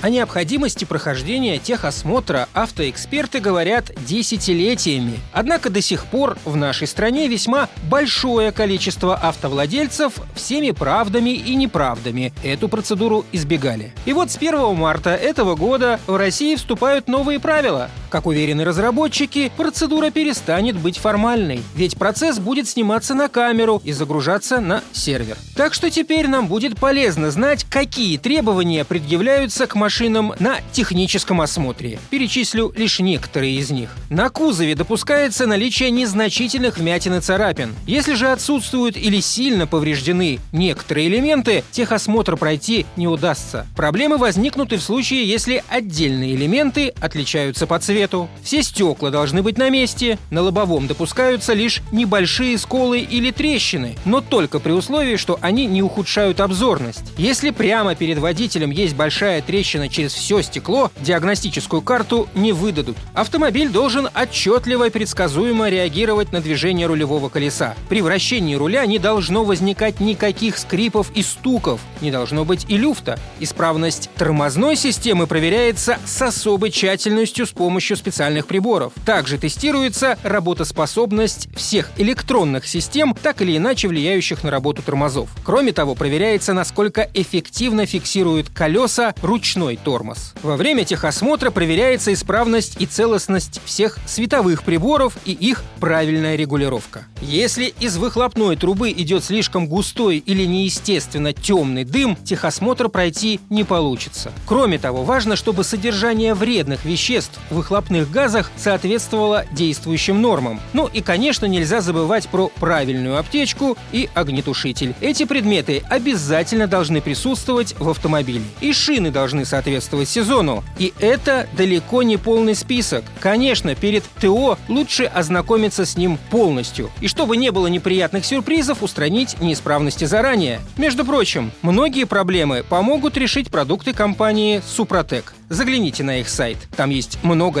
О необходимости прохождения техосмотра автоэксперты говорят десятилетиями. Однако до сих пор в нашей стране весьма большое количество автовладельцев всеми правдами и неправдами эту процедуру избегали. И вот с 1 марта этого года в России вступают новые правила. Как уверены разработчики, процедура перестанет быть формальной, ведь процесс будет сниматься на камеру и загружаться на сервер. Так что теперь нам будет полезно знать, какие требования предъявляются к машинам на техническом осмотре. Перечислю лишь некоторые из них. На кузове допускается наличие незначительных вмятин и царапин. Если же отсутствуют или сильно повреждены некоторые элементы, техосмотр пройти не удастся. Проблемы возникнут и в случае, если отдельные элементы отличаются по цвету. Все стекла должны быть на месте, на лобовом допускаются лишь небольшие сколы или трещины, но только при условии, что они не ухудшают обзорность. Если прямо перед водителем есть большая трещина через все стекло, диагностическую карту не выдадут. Автомобиль должен отчетливо и предсказуемо реагировать на движение рулевого колеса. При вращении руля не должно возникать никаких скрипов и стуков, не должно быть и люфта. Исправность тормозной системы проверяется с особой тщательностью с помощью специальных приборов. Также тестируется работоспособность всех электронных систем, так или иначе влияющих на работу тормозов. Кроме того, проверяется, насколько эффективно фиксируют колеса ручной тормоз. Во время техосмотра проверяется исправность и целостность всех световых приборов и их правильная регулировка. Если из выхлопной трубы идет слишком густой или неестественно темный дым, техосмотр пройти не получится. Кроме того, важно, чтобы содержание вредных веществ в выхлопных газах соответствовало действующим нормам. Ну и, конечно, нельзя забывать про правильную аптечку и огнетушитель. Эти предметы обязательно должны присутствовать в автомобиле. И шины должны соответствовать сезону. И это далеко не полный список. Конечно, перед ТО лучше ознакомиться с ним полностью. И чтобы не было неприятных сюрпризов, устранить неисправности заранее. Между прочим, многие проблемы помогут решить продукты компании «Супротек». Загляните на их сайт, там есть много